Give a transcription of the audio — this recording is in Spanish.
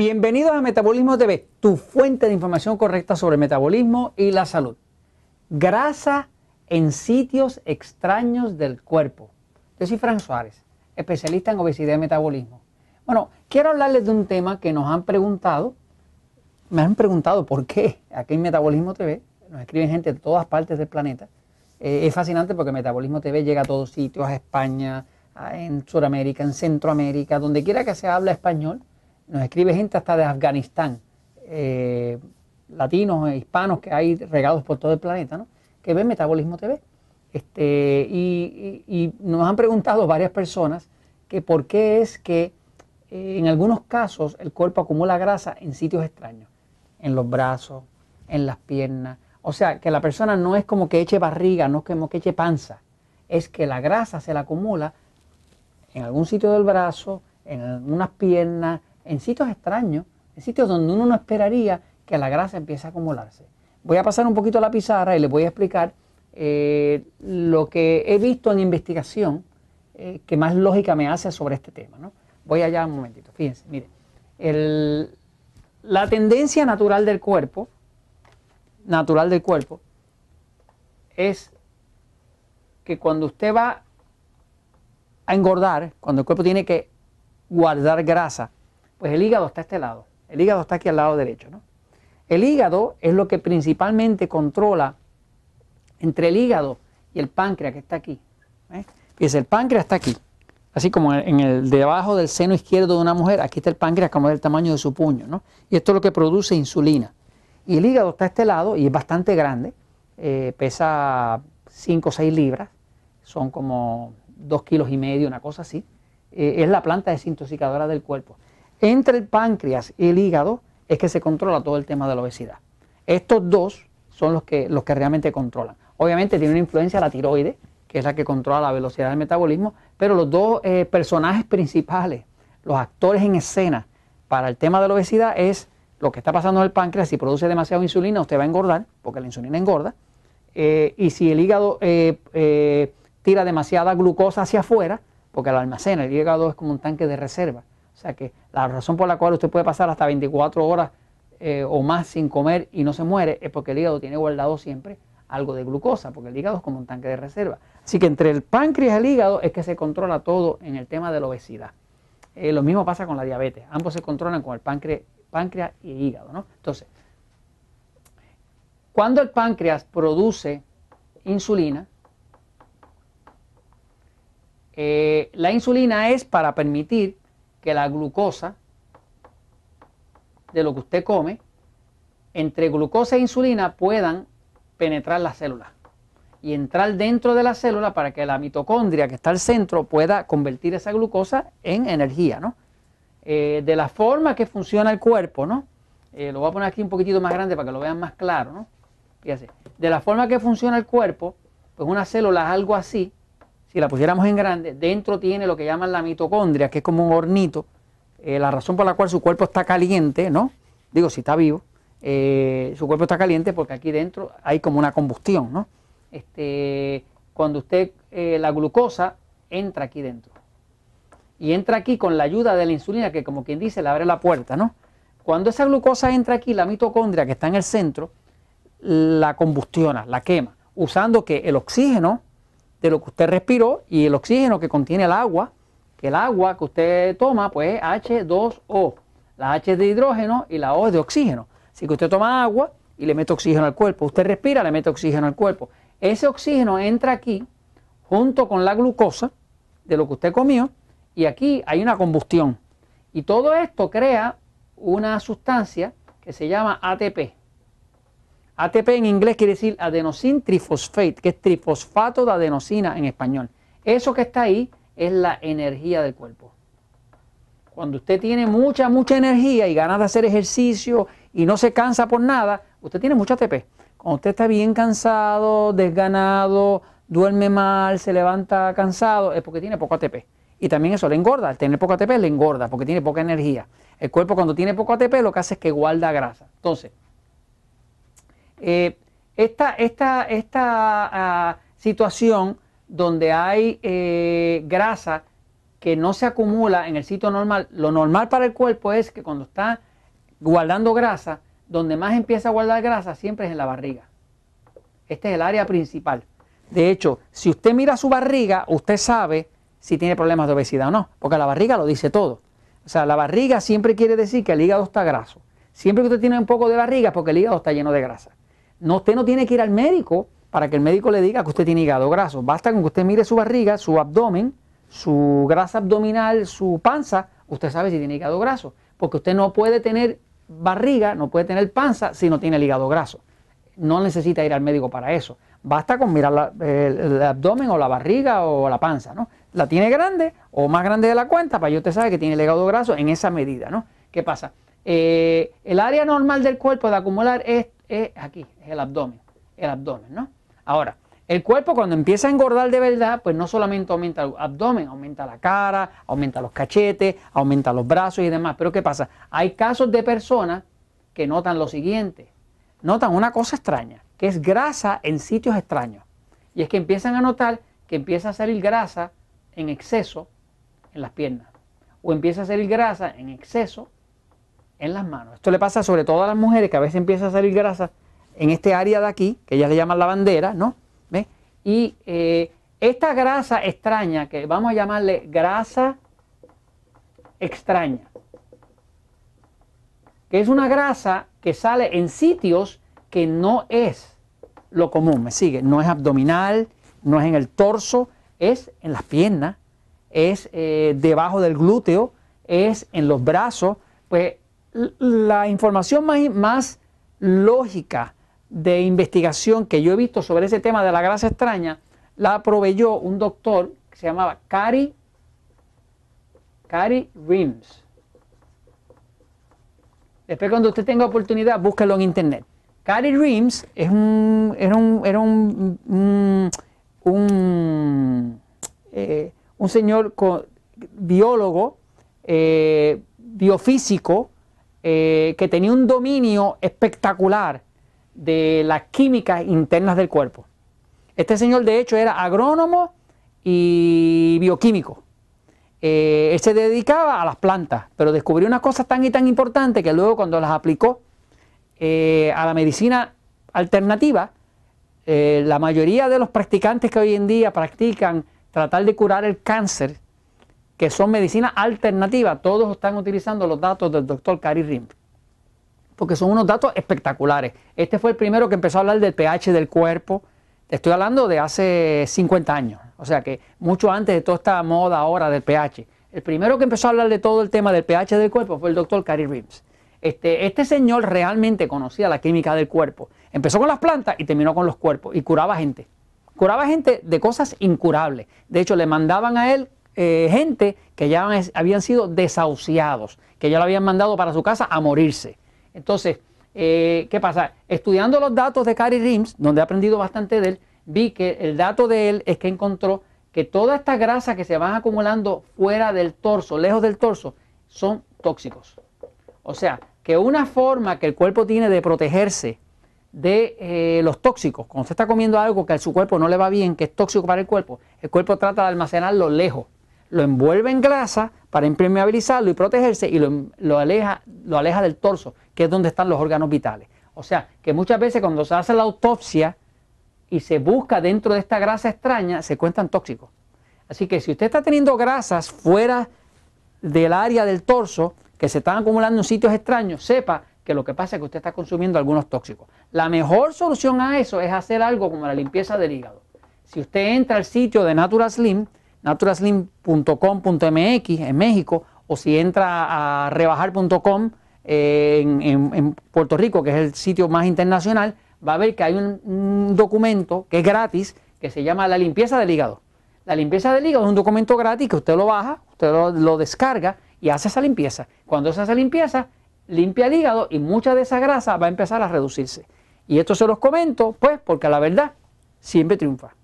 Bienvenidos a Metabolismo TV, tu fuente de información correcta sobre metabolismo y la salud. Grasa en sitios extraños del cuerpo. Yo soy Fran Suárez, especialista en obesidad y metabolismo. Bueno, quiero hablarles de un tema que nos han preguntado. Me han preguntado por qué aquí en Metabolismo TV. Nos escriben gente de todas partes del planeta. Eh, es fascinante porque Metabolismo TV llega a todos sitios, a España, en Sudamérica, en Centroamérica, donde quiera que se hable español nos escribe gente hasta de Afganistán, eh, latinos e hispanos que hay regados por todo el planeta, ¿no? que ven Metabolismo TV. Este, y, nos han preguntado varias personas que por qué es que eh, en algunos casos el cuerpo acumula grasa en sitios extraños, en los brazos, en las piernas. O sea, que la persona no es como que eche barriga, no es como que eche panza, es que la grasa se la acumula en algún sitio del brazo, en unas piernas, en sitios extraños, en sitios donde uno no esperaría que la grasa empiece a acumularse. Voy a pasar un poquito a la pizarra y les voy a explicar eh, lo que he visto en investigación eh, que más lógica me hace sobre este tema. ¿no? Voy allá un momentito, fíjense, mire, la tendencia natural del cuerpo, natural del cuerpo, es que cuando usted va a engordar, cuando el cuerpo tiene que guardar grasa, pues el hígado está a este lado. El hígado está aquí al lado derecho. ¿no? El hígado es lo que principalmente controla entre el hígado y el páncreas que está aquí. ¿eh? El páncreas está aquí. Así como en el debajo del seno izquierdo de una mujer, aquí está el páncreas como del tamaño de su puño. ¿no? Y esto es lo que produce insulina. Y el hígado está a este lado y es bastante grande. Eh, pesa 5 o 6 libras. Son como 2 kilos y medio, una cosa así. Eh, es la planta desintoxicadora del cuerpo. Entre el páncreas y el hígado es que se controla todo el tema de la obesidad. Estos dos son los que, los que realmente controlan. Obviamente tiene una influencia la tiroides, que es la que controla la velocidad del metabolismo, pero los dos eh, personajes principales, los actores en escena para el tema de la obesidad es lo que está pasando en el páncreas. Si produce demasiada insulina, usted va a engordar, porque la insulina engorda. Eh, y si el hígado eh, tira demasiada glucosa hacia afuera, porque la almacena, el hígado es como un tanque de reserva. O sea que la razón por la cual usted puede pasar hasta 24 horas eh, o más sin comer y no se muere es porque el hígado tiene guardado siempre algo de glucosa, porque el hígado es como un tanque de reserva. Así que entre el páncreas y el hígado es que se controla todo en el tema de la obesidad. Eh, lo mismo pasa con la diabetes, ambos se controlan con el páncreas, páncreas y hígado. ¿no? Entonces, cuando el páncreas produce insulina, eh, la insulina es para permitir que la glucosa de lo que usted come, entre glucosa e insulina puedan penetrar las células y entrar dentro de la célula para que la mitocondria que está al centro pueda convertir esa glucosa en energía, ¿no? Eh, de la forma que funciona el cuerpo, ¿no? Eh, lo voy a poner aquí un poquitito más grande para que lo vean más claro, ¿no? Fíjense, de la forma que funciona el cuerpo, pues una célula es algo así, si la pusiéramos en grande, dentro tiene lo que llaman la mitocondria, que es como un hornito. Eh, la razón por la cual su cuerpo está caliente, ¿no? Digo, si está vivo, eh, su cuerpo está caliente porque aquí dentro hay como una combustión, ¿no? Este, cuando usted, eh, la glucosa entra aquí dentro. Y entra aquí con la ayuda de la insulina, que como quien dice, le abre la puerta, ¿no? Cuando esa glucosa entra aquí, la mitocondria que está en el centro, la combustiona, la quema, usando que el oxígeno de lo que usted respiró y el oxígeno que contiene el agua, que el agua que usted toma, pues H2O. La H es de hidrógeno y la O es de oxígeno. Así que usted toma agua y le mete oxígeno al cuerpo. Usted respira, le mete oxígeno al cuerpo. Ese oxígeno entra aquí junto con la glucosa de lo que usted comió y aquí hay una combustión. Y todo esto crea una sustancia que se llama ATP. ATP en inglés quiere decir adenosine trifosfate, que es trifosfato de adenosina en español. Eso que está ahí es la energía del cuerpo. Cuando usted tiene mucha, mucha energía y ganas de hacer ejercicio y no se cansa por nada, usted tiene mucha ATP. Cuando usted está bien cansado, desganado, duerme mal, se levanta cansado, es porque tiene poco ATP. Y también eso le engorda. Al tener poco ATP le engorda porque tiene poca energía. El cuerpo cuando tiene poco ATP lo que hace es que guarda grasa. Entonces, eh, esta, esta, esta ah, situación donde hay eh, grasa que no se acumula en el sitio normal. Lo normal para el cuerpo es que cuando está guardando grasa, donde más empieza a guardar grasa siempre es en la barriga. Este es el área principal. De hecho, si usted mira su barriga, usted sabe si tiene problemas de obesidad o no, porque la barriga lo dice todo. O sea, la barriga siempre quiere decir que el hígado está graso. Siempre que usted tiene un poco de barriga porque el hígado está lleno de grasa. No, usted no tiene que ir al médico para que el médico le diga que usted tiene hígado graso. Basta con que usted mire su barriga, su abdomen, su grasa abdominal, su panza, usted sabe si tiene hígado graso. Porque usted no puede tener barriga, no puede tener panza si no tiene el hígado graso. No necesita ir al médico para eso. Basta con mirar el, abdomen o la barriga o la panza, ¿no? La tiene grande o más grande de la cuenta, para que usted sabe que tiene hígado graso en esa medida, ¿no? ¿Qué pasa? Eh, el área normal del cuerpo de acumular es, es aquí, es el abdomen, el abdomen, ¿no? Ahora, el cuerpo cuando empieza a engordar de verdad, pues no solamente aumenta el abdomen, aumenta la cara, aumenta los cachetes, aumenta los brazos y demás. Pero ¿qué pasa? Hay casos de personas que notan lo siguiente. Notan una cosa extraña, que es grasa en sitios extraños. Y es que empiezan a notar que empieza a salir grasa en exceso en las piernas. O empieza a salir grasa en exceso en las manos. Esto le pasa sobre todo a las mujeres que a veces empieza a salir grasa en este área de aquí, que ellas le llaman la bandera, ¿no? Y eh, esta grasa extraña, que vamos a llamarle grasa extraña, que es una grasa que sale en sitios que no es lo común, me sigue, no es abdominal, no es en el torso, es en las piernas, es eh, debajo del glúteo, es en los brazos, pues la información más, más lógica de investigación que yo he visto sobre ese tema de la grasa extraña la proveyó un doctor que se llamaba Cary, Cary Rims. Después cuando usted tenga oportunidad, búsquelo en internet. Cary Rims es un, era un, era un, un, eh, señor biólogo, eh, biofísico, eh, que tenía un dominio espectacular de las químicas internas del cuerpo. Este señor de hecho era agrónomo y bioquímico. Eh, él se dedicaba a las plantas, pero descubrió unas cosas tan y tan importantes que luego cuando las aplicó eh, a la medicina alternativa, la mayoría de los practicantes que hoy en día practican tratar de curar el cáncer, que son medicina alternativa, todos están utilizando los datos del doctor Cary Rim porque son unos datos espectaculares. Este fue el primero que empezó a hablar del pH del cuerpo. Estoy hablando de hace 50 años, o sea que mucho antes de toda esta moda ahora del pH. El primero que empezó a hablar de todo el tema del pH del cuerpo fue el doctor Cary Reeves. Este, este señor realmente conocía la química del cuerpo. Empezó con las plantas y terminó con los cuerpos y curaba gente. Curaba gente de cosas incurables. De hecho, le mandaban a él eh, gente que ya habían sido desahuciados, que ya lo habían mandado para su casa a morirse. Entonces, eh, ¿qué pasa? Estudiando los datos de Cary Rims, donde he aprendido bastante de él, vi que el dato de él es que encontró que toda esta grasa que se van acumulando fuera del torso, lejos del torso, son tóxicos. O sea, que una forma que el cuerpo tiene de protegerse de eh, los tóxicos, cuando usted está comiendo algo que a su cuerpo no le va bien, que es tóxico para el cuerpo, el cuerpo trata de almacenarlo lejos, lo envuelve en grasa para impermeabilizarlo y protegerse y lo, aleja, lo aleja del torso, que es donde están los órganos vitales. O sea, que muchas veces cuando se hace la autopsia y se busca dentro de esta grasa extraña, se cuentan tóxicos. Así que si usted está teniendo grasas fuera del área del torso, que se están acumulando en sitios extraños, sepa que lo que pasa es que usted está consumiendo algunos tóxicos. La mejor solución a eso es hacer algo como la limpieza del hígado. Si usted entra al sitio de Natural Slim, naturaslim.com.mx en México o si entra a rebajar.com eh, en, Puerto Rico, que es el sitio más internacional, va a ver que hay un, documento que es gratis que se llama la limpieza del hígado. La limpieza del hígado es un documento gratis que usted lo baja, usted lo, lo descarga y hace esa limpieza. Cuando se hace limpieza, limpia el hígado y mucha de esa grasa va a empezar a reducirse. Y esto se los comento, pues, porque la verdad siempre triunfa.